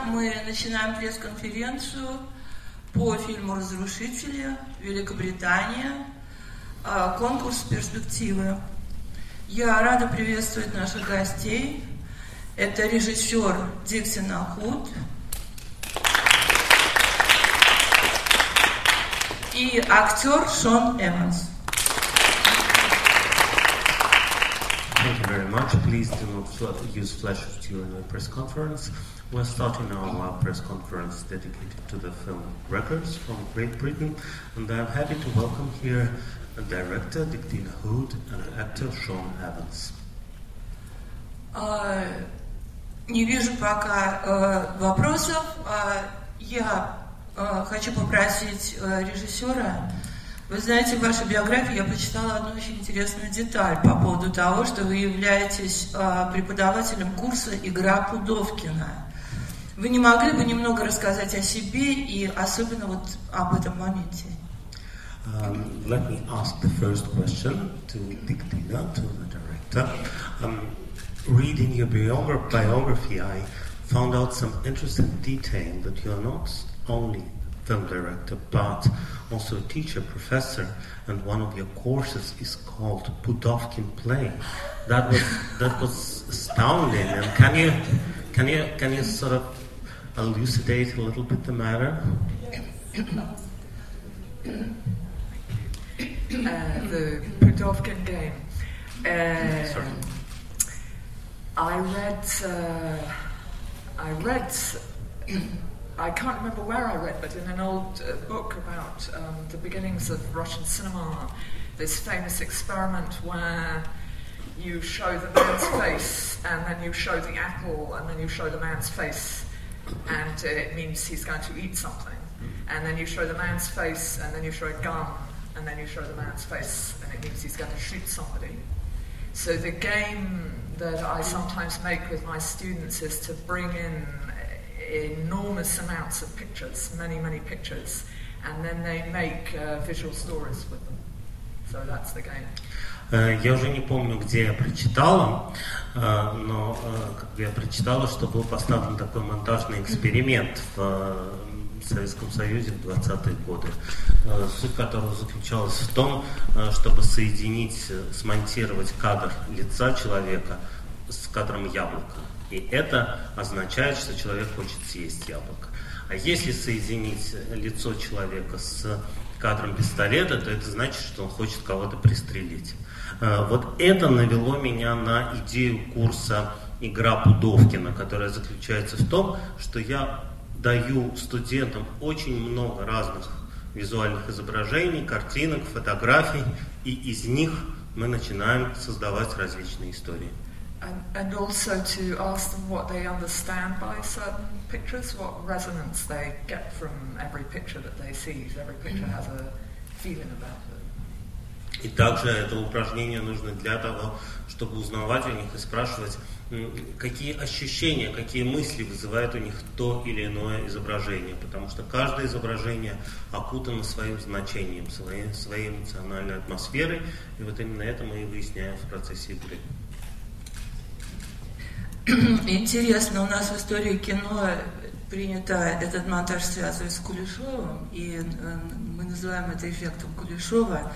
Утро. Мы начинаем пресс-конференцию по фильму «Разрушители. Великобритания». А, конкурс «Перспективы». Я рада приветствовать наших гостей. Это режиссер Диксина Худ и актер Шон Эванс. very much. Please do not use flashes during the press conference. We're starting our press conference dedicated to the film Records from Great Britain, and I'm happy to welcome here director Dictina Hood and actor Sean Evans. Uh, не вижу пока uh, вопросов. Uh, я хочу попросить режиссера Вы знаете, в вашей биографии я прочитала одну очень интересную деталь по поводу того, что вы являетесь э, преподавателем курса «Игра Пудовкина». Вы не могли бы немного рассказать о себе и особенно вот об этом моменте? Um, let me ask the first question to Dictina, to the director. Um, reading your biography, I found out some interesting detail that you are not only film director, but also a teacher, professor, and one of your courses is called Pudovkin Play. That was that was astounding. And can you can you can you sort of elucidate a little bit the matter? Uh, the Pudovkin game. Uh, Sorry. I read. Uh, I read I can't remember where I read, but in an old uh, book about um, the beginnings of Russian cinema, this famous experiment where you show the man's face and then you show the apple and then you show the man's face and it means he's going to eat something. And then you show the man's face and then you show a gun and then you show the man's face and it means he's going to shoot somebody. So the game that I sometimes make with my students is to bring in enormous amounts of pictures, many, many pictures, and then they make uh, visual stories with them. So that's the game. Я уже не помню, где я прочитала, но я прочитала, что был поставлен такой монтажный эксперимент в Советском Союзе в 20-е годы, суть которого заключалась в том, чтобы соединить, смонтировать кадр лица человека с кадром яблока. И это означает, что человек хочет съесть яблоко. А если соединить лицо человека с кадром пистолета, то это значит, что он хочет кого-то пристрелить. А, вот это навело меня на идею курса «Игра Пудовкина», которая заключается в том, что я даю студентам очень много разных визуальных изображений, картинок, фотографий, и из них мы начинаем создавать различные истории. And, and also to ask them what they understand by certain pictures, what resonance they get from every picture that they see. Every picture has a feeling about it. И также это упражнение нужно для того, чтобы узнавать у них и спрашивать, какие ощущения, какие мысли вызывает у них то или иное изображение, потому что каждое изображение окутано своим значением, своей, своей эмоциональной атмосферой, и вот именно это мы и выясняем в процессе игры. Интересно, у нас в истории кино принято этот монтаж связывать с Кулешовым, и э, мы называем это эффектом Кулешова.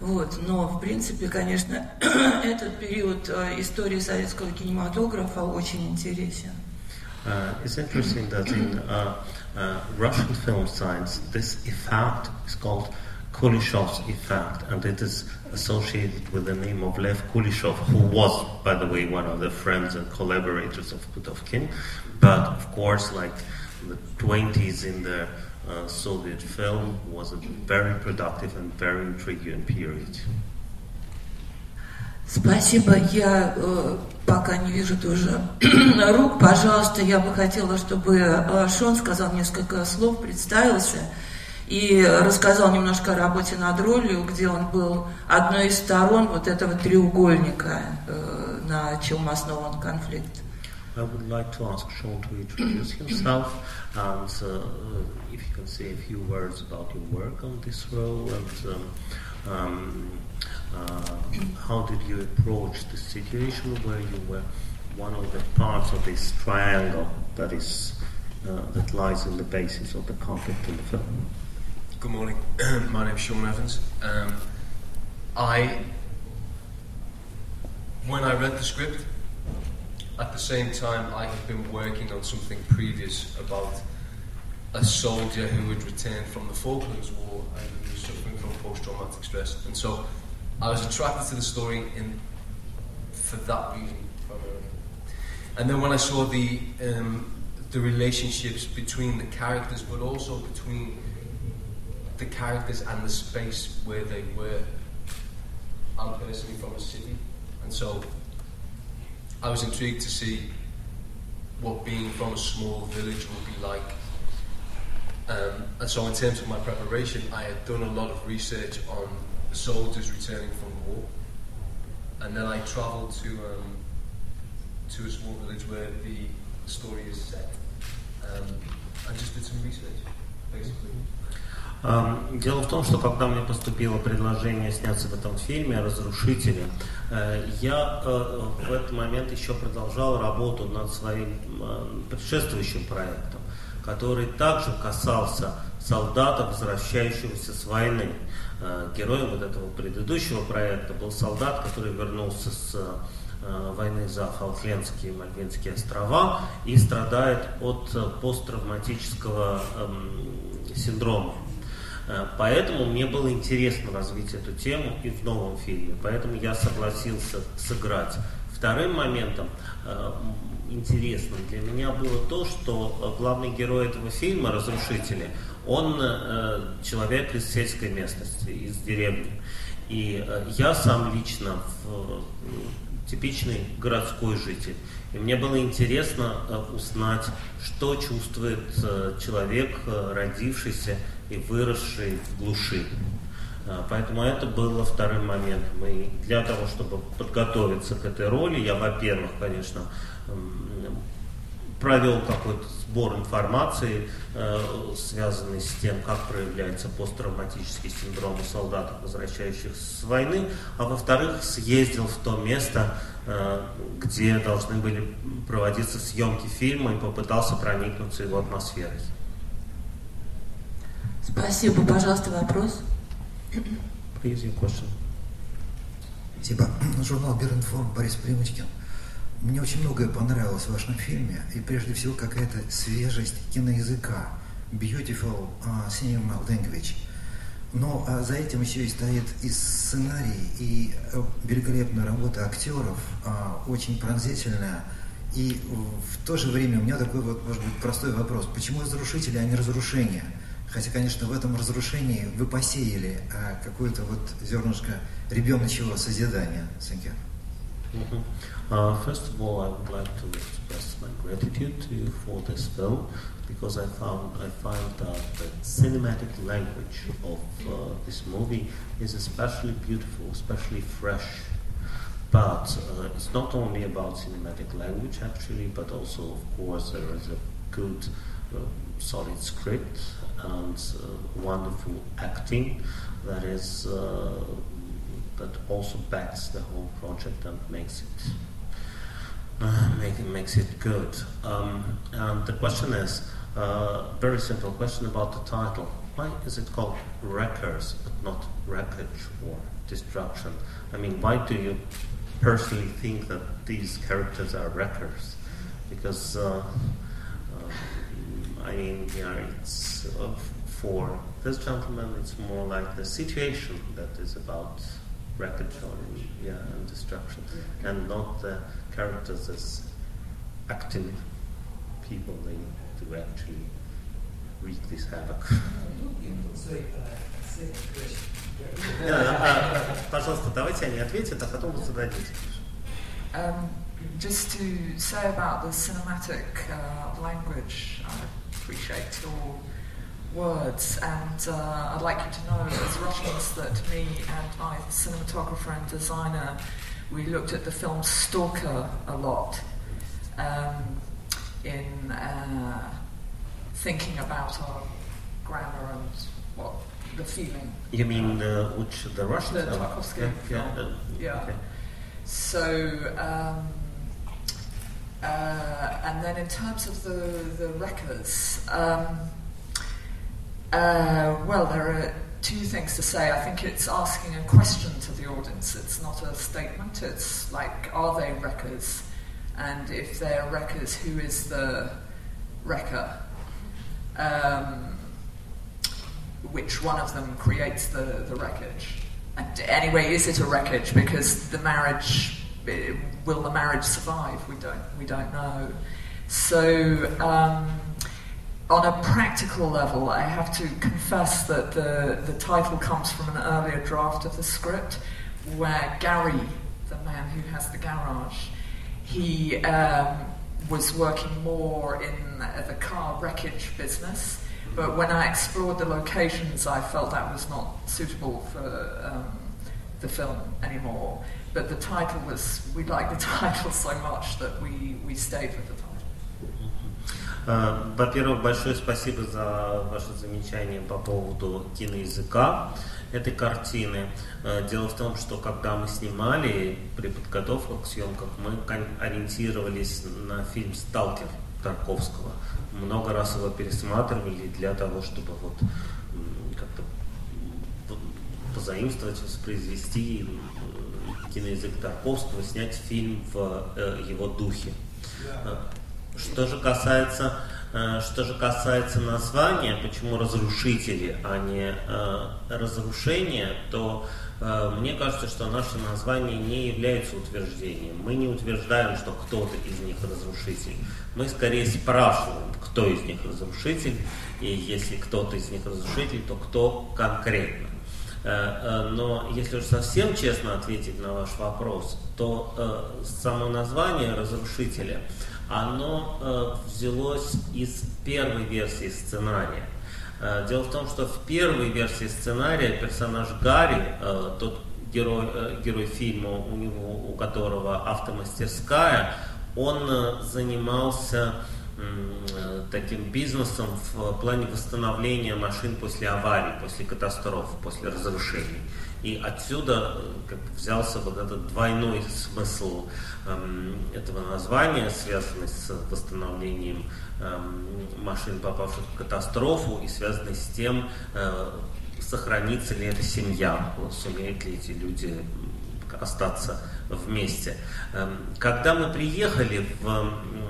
Вот. Но, в принципе, конечно, этот период э, истории советского кинематографа очень интересен. Uh, it's interesting that in uh, uh, Russian film science, this effect is called Kuleshov's effect, and it is associated with the name of Lev Kuleshov, who was, by the way, one of the friends and collaborators of Putovkin. But of course, like the 20s in the uh, Soviet film was a very productive and very intriguing period. Спасибо. Я э, пока не вижу тоже рук. Пожалуйста, я бы хотела, чтобы э, Шон сказал несколько слов, представился И рассказал немножко о работе над ролью, где он был одной из сторон вот этого треугольника, э, на чем основан конфликт. I would like to ask Sean to introduce himself and uh, if you can say a few words about your work on this role and um, um, uh, how did you approach the situation where you were one of the parts of this triangle that is uh, that lies in the basis of the conflict in the film. Good morning. My name is Sean Evans. Um, I, when I read the script, at the same time I had been working on something previous about a soldier who had returned from the Falklands War and was suffering from post-traumatic stress. And so I was attracted to the story in, for that reason primarily. And then when I saw the um, the relationships between the characters, but also between the characters and the space where they were. I'm personally from a city, and so I was intrigued to see what being from a small village would be like. Um, and so, in terms of my preparation, I had done a lot of research on soldiers returning from war, and then I travelled to um, to a small village where the story is set. Um, I just did some research, basically. Дело в том, что когда мне поступило предложение сняться в этом фильме «Разрушители», э, я э, в этот момент еще продолжал работу над своим э, предшествующим проектом, который также касался солдата, возвращающегося с войны. Героем вот этого предыдущего проекта был солдат, который вернулся с войны за Фолклендские и Мальвинские острова и страдает от посттравматического эм, синдрома. Э, поэтому мне было интересно развить эту тему и в новом фильме. Поэтому я согласился сыграть. Вторым моментом э, интересным для меня было то, что главный герой этого фильма, Разрушители, он э, человек из сельской местности, из деревни. И я сам лично типичный городской житель. И мне было интересно узнать, что чувствует человек, родившийся и выросший в глуши. А, поэтому это было вторым моментом. И для того, чтобы подготовиться к этой роли, я, во-первых, конечно, провел какой-то сбор информации, э, связанный с тем, как проявляется посттравматический синдром у солдат, возвращающихся с войны, а во-вторых, съездил в то место, э, где должны были проводиться съемки фильма и попытался проникнуться его атмосферой. Спасибо. Пожалуйста, вопрос. Please, your question. Спасибо. Журнал Биринформ Борис Примочкин. Мне очень многое понравилось в вашем фильме, и прежде всего какая-то свежесть киноязыка, beautiful uh, cinema language. Но а, за этим еще и стоит и сценарий, и э, великолепная работа актеров, а, очень пронзительная. И в то же время у меня такой вот, может быть, простой вопрос. Почему разрушители, а не разрушения? Хотя, конечно, в этом разрушении вы посеяли а, какое-то вот зернышко ребеночего созидания. Mm-hmm. Uh, first of all, I would like to express my gratitude to you for this film because I found I find that the cinematic language of uh, this movie is especially beautiful, especially fresh. But uh, it's not only about cinematic language actually, but also, of course, there is a good, uh, solid script and uh, wonderful acting that is uh, that also backs the whole project and makes it uh, make, makes it good. Um, and the question is a uh, very simple question about the title. Why is it called Wreckers but not Wreckage or Destruction? I mean, why do you personally think that these characters are wreckers? Because uh, I mean, yeah, it's uh, for this gentleman, it's more like the situation that is about wreckage or yeah, and destruction, and not the characters as acting people they do actually wreak this havoc. Пожалуйста, давайте они ответят, а потом вы зададите. Um, just to say about the cinematic uh, language, I appreciate your words, and uh, I'd like you to know as Russians that me and my cinematographer and designer, we looked at the film Stalker a lot um, in uh, thinking about our grammar and what the feeling. You mean uh, which the Russians? The Tarkovsky yeah. Yeah. yeah. Okay. So. Um, Uh, and then in terms of the, the wreckers, um, uh, well, there are two things to say. I think it's asking a question to the audience. It's not a statement. It's like, are they wreckers? And if they're wreckers, who is the wrecker? Um, which one of them creates the, the wreckage? And anyway, is it a wreckage? Because the marriage, will the marriage survive? We don't, we don't know. So, um, on a practical level, I have to confess that the, the title comes from an earlier draft of the script where Gary, the man who has the garage, he um, was working more in the car wreckage business. But when I explored the locations, I felt that was not suitable for um, the film anymore. But the title was, we liked the title so much that we, we stayed with the title. Э, Во-первых, большое спасибо за ваше замечание по поводу киноязыка этой картины. Э, Дело в том, что когда мы снимали при подготовке к съемкам, мы ориентировались на фильм «Сталкер» Тарковского. Много раз его пересматривали для того, чтобы вот как-то позаимствовать, воспроизвести киноязык Тарковского, снять фильм в э, его духе. Э, Что же касается, э, что же касается названия, почему разрушители, а не э, разрушение, то э, мне кажется, что наше название не является утверждением. Мы не утверждаем, что кто-то из них разрушитель. Мы скорее спрашиваем, кто из них разрушитель, и если кто-то из них разрушитель, то кто конкретно. Э, э, Но если уж совсем честно ответить на ваш вопрос, то э, само название разрушителя, оно взялось из первой версии сценария. Дело в том, что в первой версии сценария персонаж Гарри, тот герой, герой фильма, у, него, у которого автомастерская, он занимался таким бизнесом в плане восстановления машин после аварий, после катастроф, после разрушений. И отсюда э, как бы взялся вот этот двойной смысл эм, этого названия, связанный с восстановлением эм, машин, попавших в катастрофу, и связанный с тем, э, сохранится ли эта семья, сумеют ли эти люди остаться вместе. Эм, Когда мы приехали в э,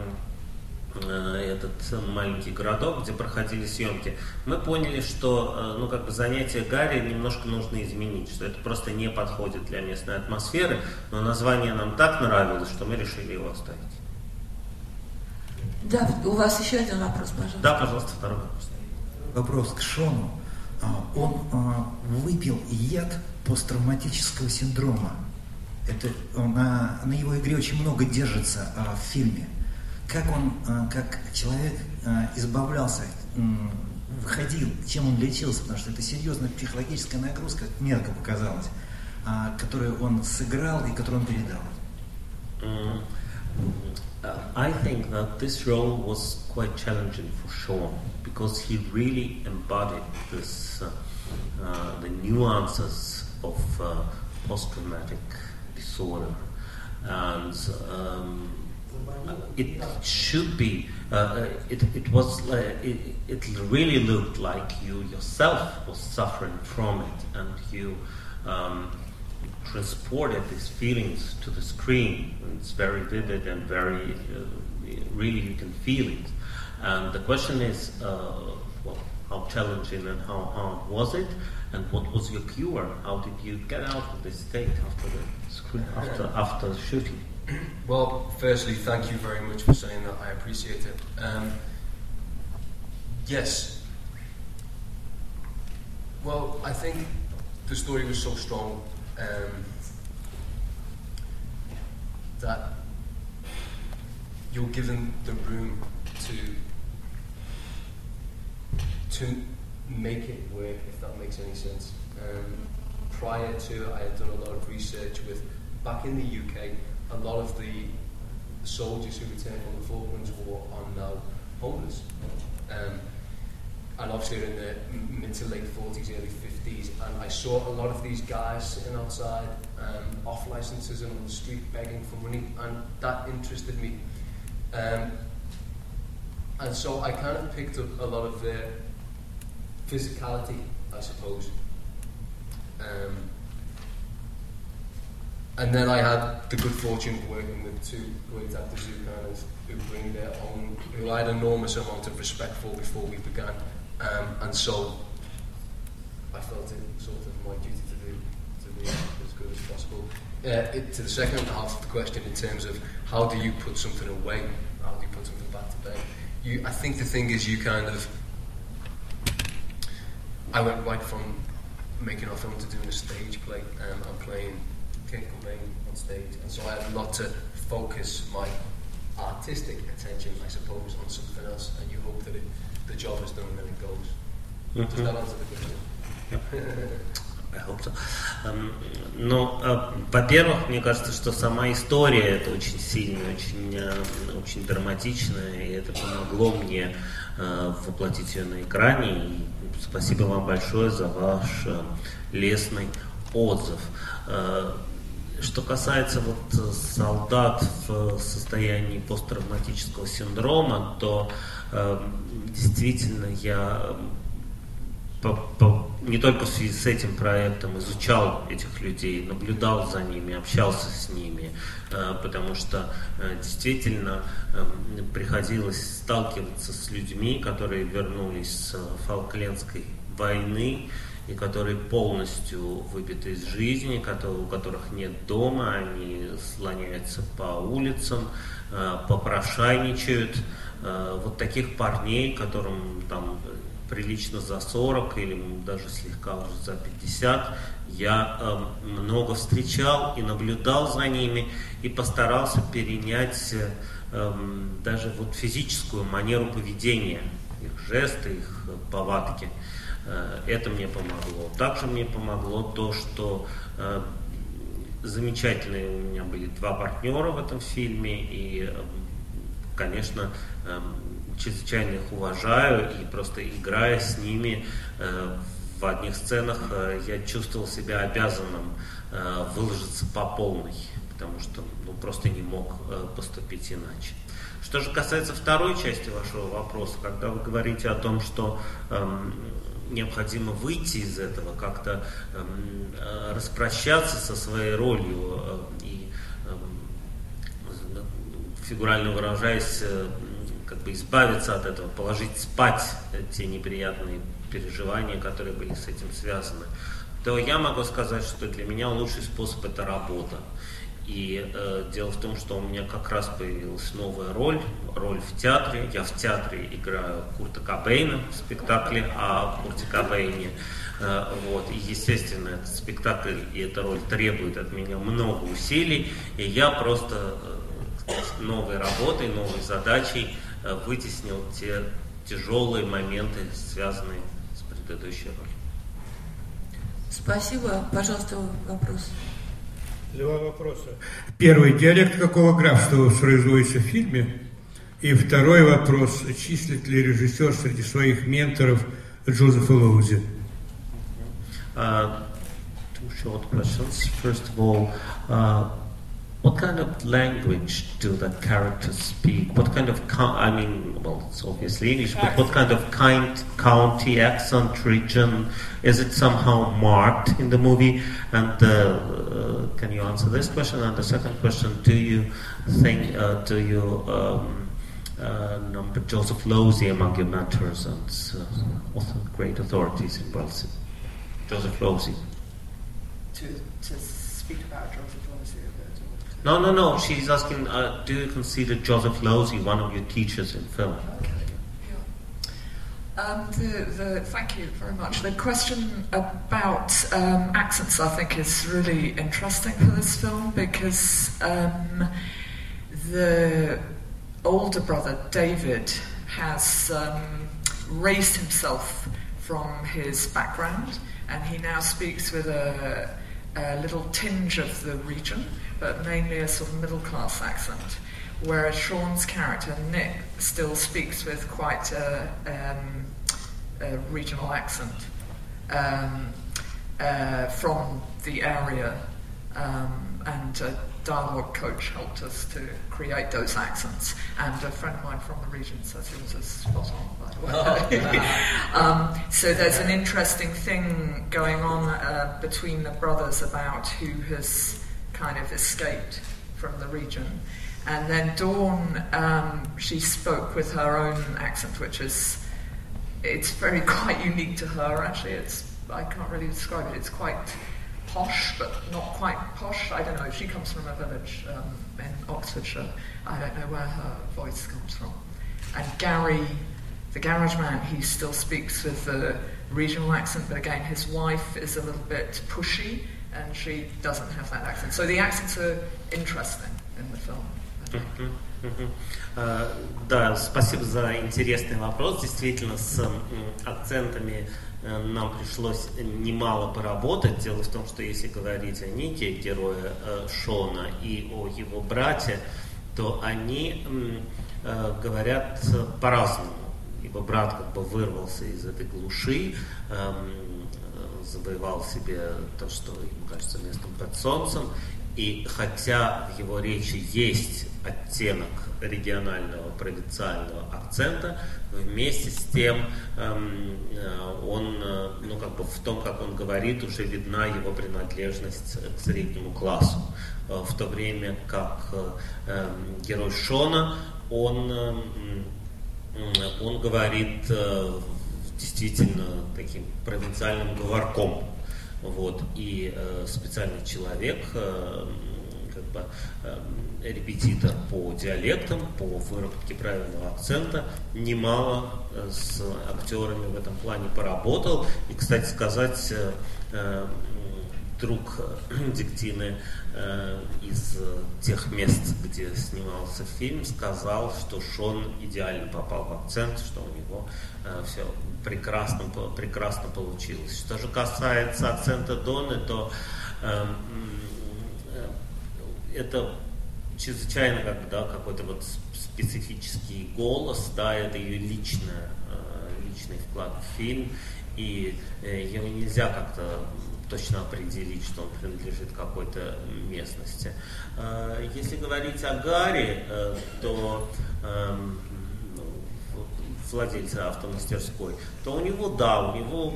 этот маленький городок, где проходили съемки, мы поняли, что э, ну, как бы занятие Гарри немножко нужно изменить, что это просто не подходит для местной атмосферы, но название нам так нравилось, что мы решили его оставить. Да, у вас еще один вопрос, пожалуйста. Да, пожалуйста, второй вопрос. Вопрос к Шону. А, Он а, выпил яд посттравматического синдрома. Это на, на его игре очень много держится а, в фильме. Как он, а, как человек а, избавлялся, выходил, чем он лечился, потому что это серьезная психологическая нагрузка, как показалось, а, которую он сыграл и которую он передал. Uh, I think that this role was quite challenging for Sean because he really embodied this, uh, uh, the nuances of uh, post-traumatic disorder, and um, it should be. Uh, uh, it, it was. Uh, it, it really looked like you yourself was suffering from it, and you. Um, transported these feelings to the screen. It's very vivid and very, uh, really you can feel it. And the question is, uh, well, how challenging and how hard was it? And what was your cure? How did you get out of this state after the screen, after after shooting? Well, firstly, thank you very much for saying that. I appreciate it. Um, yes. Well, I think the story was so strong um, that you're given the room to to make it work, if that makes any sense. Um, prior to, I had done a lot of research with back in the UK. A lot of the soldiers who returned from the Falklands War are now homeless. Um, and obviously in the mid to late 40s, early 50s, and I saw a lot of these guys sitting outside, um, off licenses and on the street begging for money, and that interested me. Um, and so I kind of picked up a lot of their physicality, I suppose. Um, and then I had the good fortune of working with two great actors who kind of who bring their own, who I had enormous amount of respect for before we began, um, and so I felt it sort of my duty to do to be as good as possible. Uh, it, to the second half of the question, in terms of how do you put something away, how do you put something back to bed? You, I think the thing is you kind of. I went right from making our film to doing a stage play um, and playing King Cobain on stage, and so I had a lot to focus my artistic attention, I suppose, on something else, and you hope that it, the job is done and then it goes. Does that answer the question? I hope so. Um, ну, uh, во-первых, мне кажется, что сама история это очень сильная, очень, uh, очень драматичная, и это помогло мне uh, воплотить ее на экране. И спасибо вам большое за ваш лестный отзыв. Что касается вот солдат в состоянии посттравматического синдрома, то э, действительно я по, по, не только в связи с этим проектом изучал этих людей, наблюдал за ними, общался с ними, э, потому что э, действительно э, приходилось сталкиваться с людьми, которые вернулись с Фолклендской войны, и которые полностью выбиты из жизни, которые, у которых нет дома, они слоняются по улицам, э, попрошайничают. Э, вот таких парней, которым там прилично за 40 или даже слегка уже за 50, я э, много встречал и наблюдал за ними и постарался перенять э, даже вот физическую манеру поведения, их жесты, их повадки. Э, это мне помогло. Также мне помогло то, что э, замечательные у меня были два партнера в этом фильме, и, э, конечно, чрезвычайно их уважаю, и просто играя с ними в одних сценах, я чувствовал себя обязанным выложиться по полной, потому что ну, просто не мог поступить иначе. Что же касается второй части вашего вопроса, когда вы говорите о том, что эм, необходимо выйти из этого, как-то эм, э, распрощаться со своей ролью э, и, э, фигурально выражаясь, э, как бы избавиться от этого, положить спать те неприятные переживания, которые были с этим связаны, то я могу сказать, что для меня лучший способ это работа. И э, дело в том, что у меня как раз появилась новая роль, роль в театре. Я в театре играю Курта Кобейна в спектакле о Курте Кобейне. Э, вот. И, естественно, этот спектакль и эта роль требует от меня много усилий. И я просто э, новой работой, новой задачей э, вытеснил те тяжелые моменты, связанные с предыдущей ролью. Спасибо. Пожалуйста, вопрос. Два вопроса. Первый. Диалект какого графства воспроизводится в фильме? И второй вопрос. Числит ли режиссер среди своих менторов Джозефа Лоузи? Uh, two short questions. First of all, uh, What kind of language do the characters speak? What kind of, I mean, well, it's obviously English, but what kind of kind, county, accent, region? Is it somehow marked in the movie? And uh, uh, can you answer this question? And the second question, do you think, uh, do you um, uh, number Joseph Losey among your mentors and uh, great authorities in Wales? Joseph Losey. To, to speak about Joseph no, no, no. She's asking, uh, do you consider Joseph Losey one of your teachers in film? Okay. Um, the, the, thank you very much. The question about um, accents, I think, is really interesting for this film because um, the older brother, David, has um, raised himself from his background and he now speaks with a, a little tinge of the region but mainly a sort of middle class accent. Whereas Sean's character, Nick, still speaks with quite a, um, a regional accent um, uh, from the area. Um, and a dialogue coach helped us to create those accents, and a friend of mine from the region says he was a spot on, by the way. um, so there's an interesting thing going on uh, between the brothers about who has kind of escaped from the region. And then Dawn, um, she spoke with her own accent, which is, it's very quite unique to her, actually. It's, I can't really describe it. It's quite posh, but not quite posh. I don't know. She comes from a village um, in Oxfordshire. I don't know where her voice comes from. And Gary, the garage man, he still speaks with the regional accent, but again, his wife is a little bit pushy, and she doesn't have that accent. So the accents are interesting in the film. Да, спасибо за интересный вопрос. Действительно, с акцентами нам пришлось немало поработать. Дело в том, что если говорить о Нике, герое Шона, и о его брате, то они говорят по-разному. Ибо брат как бы вырвался из этой глуши, завоевал себе то, что ему кажется местом под солнцем, и хотя в его речи есть оттенок регионального провинциального акцента, вместе с тем эм, э, он, э, ну как бы в том, как он говорит, уже видна его принадлежность к среднему классу. Э, в то время как эм, герой Шона, он, эм, он говорит действительно таким провинциальным говорком. Вот. И э, специальный человек, э, как бы, э, репетитор по диалектам, по выработке правильного акцента, немало э, с актерами в этом плане поработал. И, кстати сказать, э, э друг Диктины э, из тех мест, где снимался фильм, сказал, что Шон идеально попал в акцент, что у него э, все прекрасно, прекрасно получилось. Что же касается акцента Доны, то э, э, это чрезвычайно как да, какой-то вот специфический голос, да, это ее личная, э, личный вклад в фильм, и э, его нельзя как-то точно определить, что он принадлежит какой-то местности. Э, если говорить о Гарри, э, то эм, владельца автомастерской, то у него, да, у него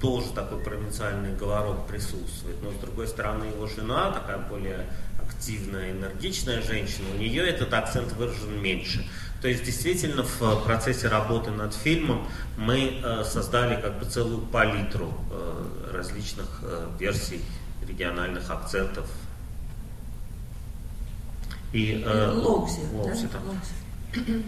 тоже такой провинциальный говорок присутствует. Но, с другой стороны, его жена, такая более активная, энергичная женщина, у нее этот акцент выражен меньше. То есть, действительно, в процессе работы над фильмом мы э, создали как бы целую палитру э, различных э, версий региональных акцентов. И э, Лоузи, да?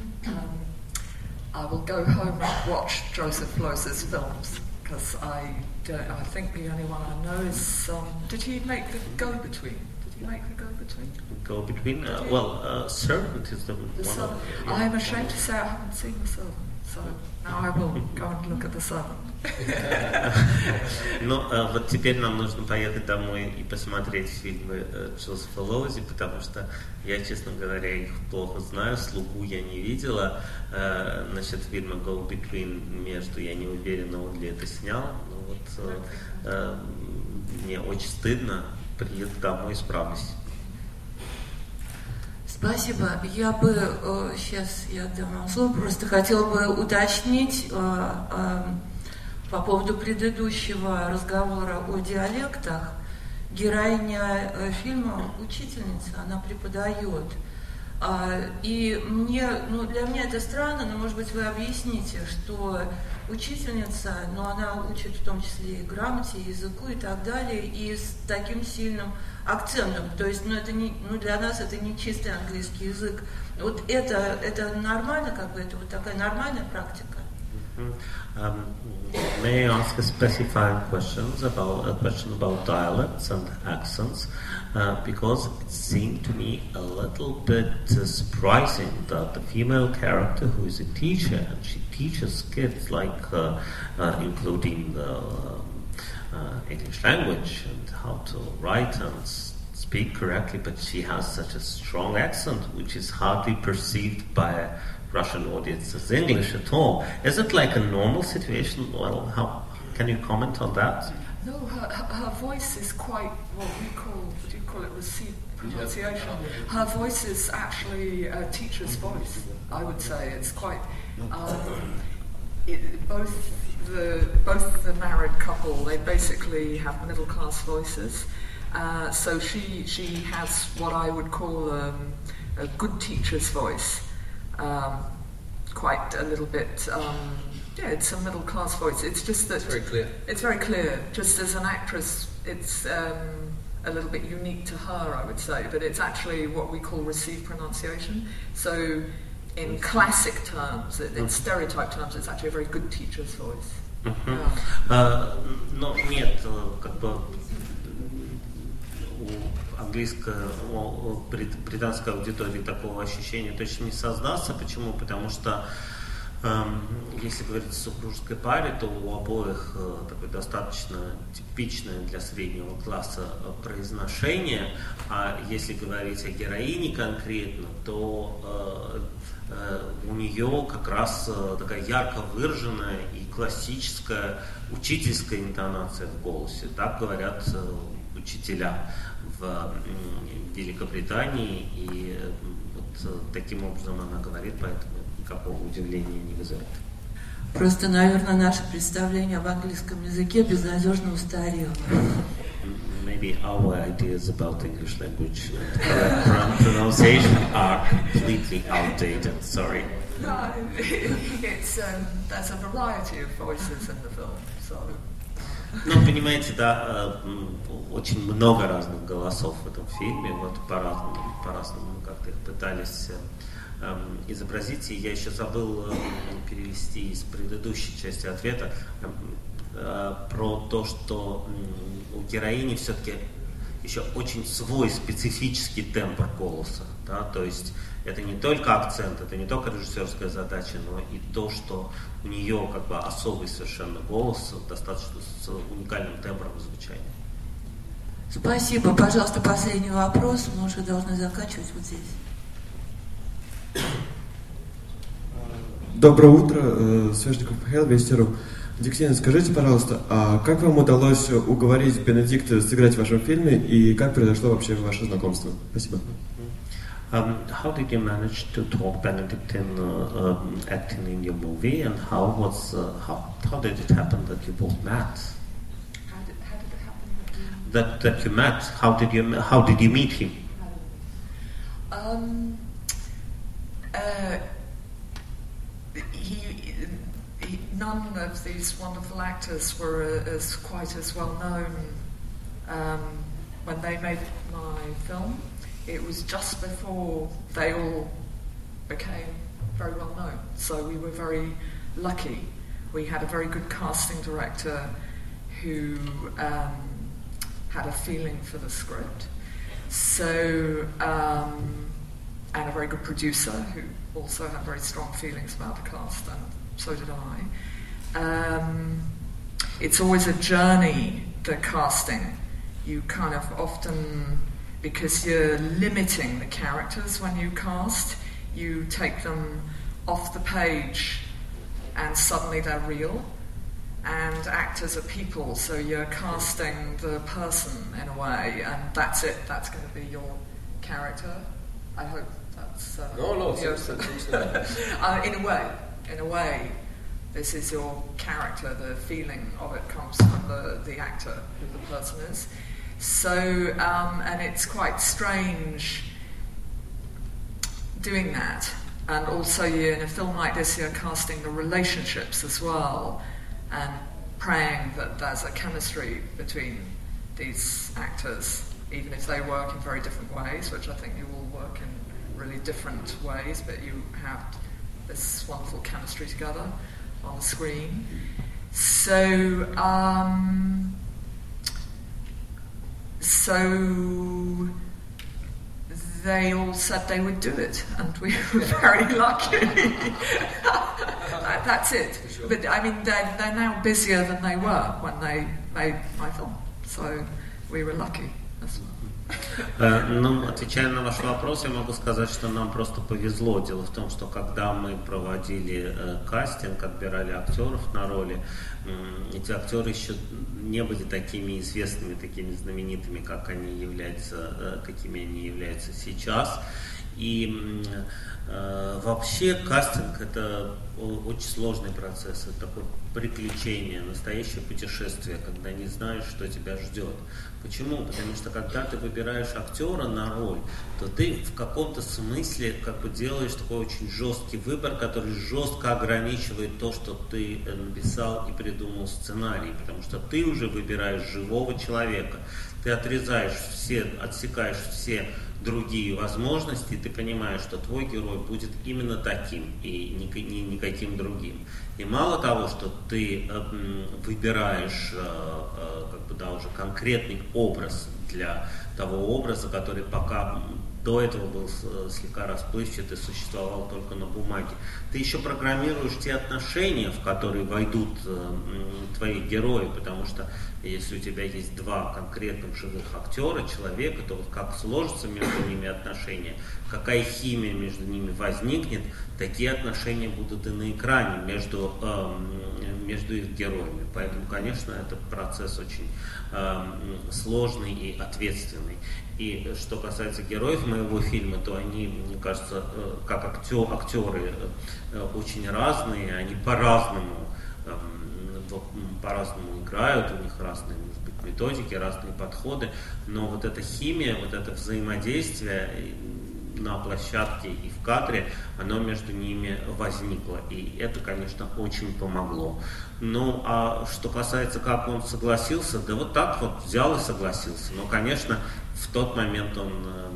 I will go home and watch Joseph Los's films because I don't, I think the only one I know is um, did he make the Go Between? The Go Between? Go Between? Uh, well, uh, Servant is the, the one. Of, yeah. I'm ashamed to say I haven't seen the Servant, so now I will go and look at the Servant. Ну, вот теперь нам нужно поехать домой и посмотреть фильмы Джозефа Лоузи, потому что я, честно говоря, их плохо знаю. «Слугу» я не видела. Насчет фильма «Go Between» между я не уверена, он ли это снял. Но вот мне очень стыдно. Приеду домой, исправлюсь. Спасибо. Я бы э, сейчас я дам слово, просто хотела бы уточнить э, э, по поводу предыдущего разговора о диалектах, героиня э, фильма учительница, она преподает. А, и мне, ну, для меня это странно, но, может быть, вы объясните, что учительница, ну, она учит в том числе и грамоте, и языку и так далее, и с таким сильным акцентом. То есть, ну, это не, ну, для нас это не чистый английский язык. Вот это, это нормально, как бы, это вот такая нормальная практика? Um, may I ask a specified questions about a question about dialects and accents? Uh, because it seemed to me a little bit uh, surprising that the female character who is a teacher and she teaches kids like uh, uh including the uh, English language and how to write and speak correctly, but she has such a strong accent which is hardly perceived by Russian audiences English at all. Is it like a normal situation? Well, how can you comment on that? No, her, her, voice is quite what we call, what do you call it, received pronunciation. Her voice is actually a teacher's voice, I would say. It's quite, um, it, both the both the married couple, they basically have middle class voices. Uh, so she she has what I would call um, a good teacher's voice, um, quite a little bit. Um, yeah, it's a middle class voice. It's just that It's very clear. It's very clear. Just as an actress, it's um, a little bit unique to her, I would say, but it's actually what we call received pronunciation. So, in classic terms, in in stereotype terms, it's actually a very good teacher's voice. Мгм. Yeah. А, Но нет, э, как бы у английской, у у брит- британской аудитории такого ощущения точно не создастся. Почему? Потому что эм, если говорить о супружеской паре, то у обоих э, такое достаточно типичное для среднего класса э, произношение. А если говорить о героине конкретно, то э, у нее как раз такая ярко выраженная и классическая учительская интонация в голосе. Так говорят учителя в м, Великобритании. И э, вот э, таким образом она говорит, поэтому никакого удивления не вызывает. Просто, наверное, наше представление об английском языке безнадежно устарело. Maybe our ideas about English language and pronunciation are completely outdated. Sorry. No, it's um, there's a variety of voices in the film, so Ну, понимаете, да, э, очень много разных голосов в этом фильме, вот по-разному, по-разному как-то их пытались э, эм, изобразить. И я еще забыл э, перевести из предыдущей части ответа про то, что у героини все-таки еще очень свой специфический тембр голоса. Да? То есть это не только акцент, это не только режиссерская задача, но и то, что у нее как бы особый совершенно голос, достаточно с уникальным тембром звучания. Спасибо. Пожалуйста, последний вопрос. Мы уже должны заканчивать вот здесь. Доброе утро, э, Свежников Михаил, Вестеру. Диксина, скажите, пожалуйста, а как вам удалось уговорить Бенедикта сыграть в вашем фильме и как произошло вообще ваше знакомство? Спасибо. Um, how did you manage to talk Benedict in uh, um, acting in your movie, and how was uh, how how did it happen that you both met? how did, how did it happen? That that you met? How did you how did you meet him? Um, uh, none of these wonderful actors were as quite as well known um, when they made my film. It was just before they all became very well known. So we were very lucky. We had a very good casting director who um, had a feeling for the script. So, um, and a very good producer who also had very strong feelings about the cast, and so did I. Um, it's always a journey, the casting. You kind of often, because you're limiting the characters when you cast, you take them off the page and suddenly they're real. And actors are people, so you're casting the person in a way, and that's it, that's going to be your character. I hope that's. Uh, No, no, it's- yes. it's- it's- uh, in a way, in a way, this is your character. The feeling of it comes from the, the actor, who the person is. So, um, and it's quite strange doing that. And also, you in a film like this, you're casting the relationships as well, and praying that there's a chemistry between these actors, even if they work in very different ways, which I think you all work in really different ways, but you have this wonderful chemistry together on the screen. So, um, so they all said they would do it, and we were very lucky. That- That's it. But I mean, they're, they're now busier than they were when they made my film, so we were lucky as well. Э, ну, отвечая на ваш вопрос, я могу сказать, что нам просто повезло. Дело в том, что когда мы проводили э, кастинг, отбирали актеров на роли, эти актеры еще не были такими известными, такими знаменитыми, как они являются, э, какими они являются сейчас. И э, вообще кастинг это очень сложный процесс, это такое приключение, настоящее путешествие, когда не знаешь, что тебя ждет. Почему? Потому что когда ты выбираешь актера на роль, то ты в каком-то смысле как бы делаешь такой очень жесткий выбор, который жестко ограничивает то, что ты э, написал и придумал сценарий, потому что ты уже выбираешь живого человека, ты отрезаешь все, отсекаешь все другие возможности, ты понимаешь, что твой герой будет именно таким и никаким другим. И мало того, что ты э, выбираешь э, э, как бы, да, уже конкретный образ для того образа, который пока до этого был слегка расплывчат и существовал только на бумаге. Ты еще программируешь те отношения, в которые войдут твои герои, потому что если у тебя есть два конкретных живых актера, человека, то вот как сложатся между ними отношения, какая химия между ними возникнет, такие отношения будут и на экране между, э, между их героями. Поэтому, конечно, это процесс очень э, сложный и ответственный. И что касается героев моего фильма, то они, мне кажется, э, как актер, актеры э, очень разные, они по-разному по-разному играют, у них разные, может быть, методики, разные подходы, но вот эта химия, вот это взаимодействие на площадке и в кадре, оно между ними возникло. И это, конечно, очень помогло. Ну, а что касается, как он согласился, да вот так вот взял и согласился. Но, конечно, в тот момент он э,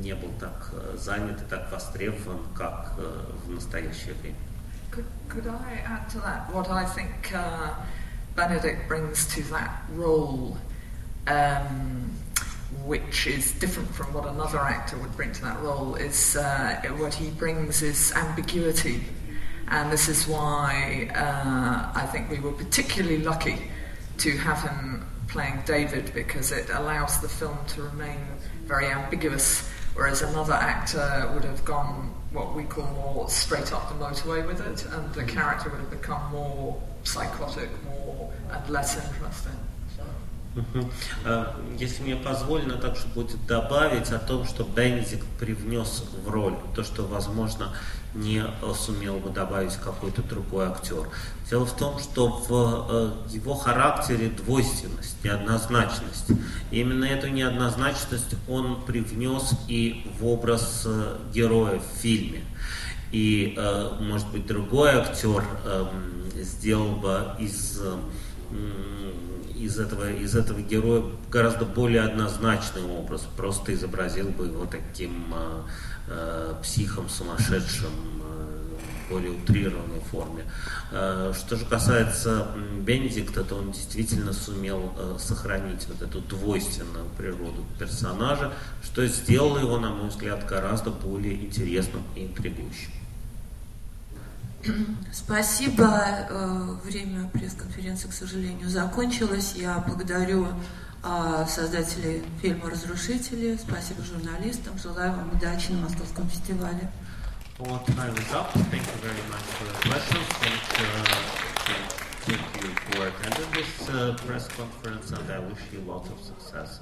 не был так э, занят и так востребован, как э, в настоящее время. Could, could I add to that what I think uh, Benedict brings to that role, um, which is different from what another actor would bring to that role, is uh, what he brings is ambiguity. And this is why uh, I think we were particularly lucky to have him playing David because it allows the film to remain very ambiguous, whereas another actor would have gone what we call more straight up the motorway with it, and the mm. character would have become more psychotic, more and less interesting. Если мне позволено, также будет добавить о том, что Бенедикт привнес в роль то, что, возможно, не сумел бы добавить какой-то другой актер. Дело в том, что в его характере двойственность, неоднозначность. И именно эту неоднозначность он привнес и в образ героя в фильме. И, может быть, другой актер сделал бы из из этого, из этого героя гораздо более однозначный образ, просто изобразил бы его таким э, э, психом, сумасшедшим, э, более утрированной форме. Э, что же касается Бенедикта, то он действительно сумел э, сохранить вот эту двойственную природу персонажа, что сделало его, на мой взгляд, гораздо более интересным и интригующим. Спасибо. Э, время пресс-конференции, к сожалению, закончилось. Я благодарю э, создателей фильма «Разрушители». Спасибо журналистам. Желаю вам удачи на Московском фестивале. Ну uh, thank you for attending this uh, press conference, and I wish you lots of success.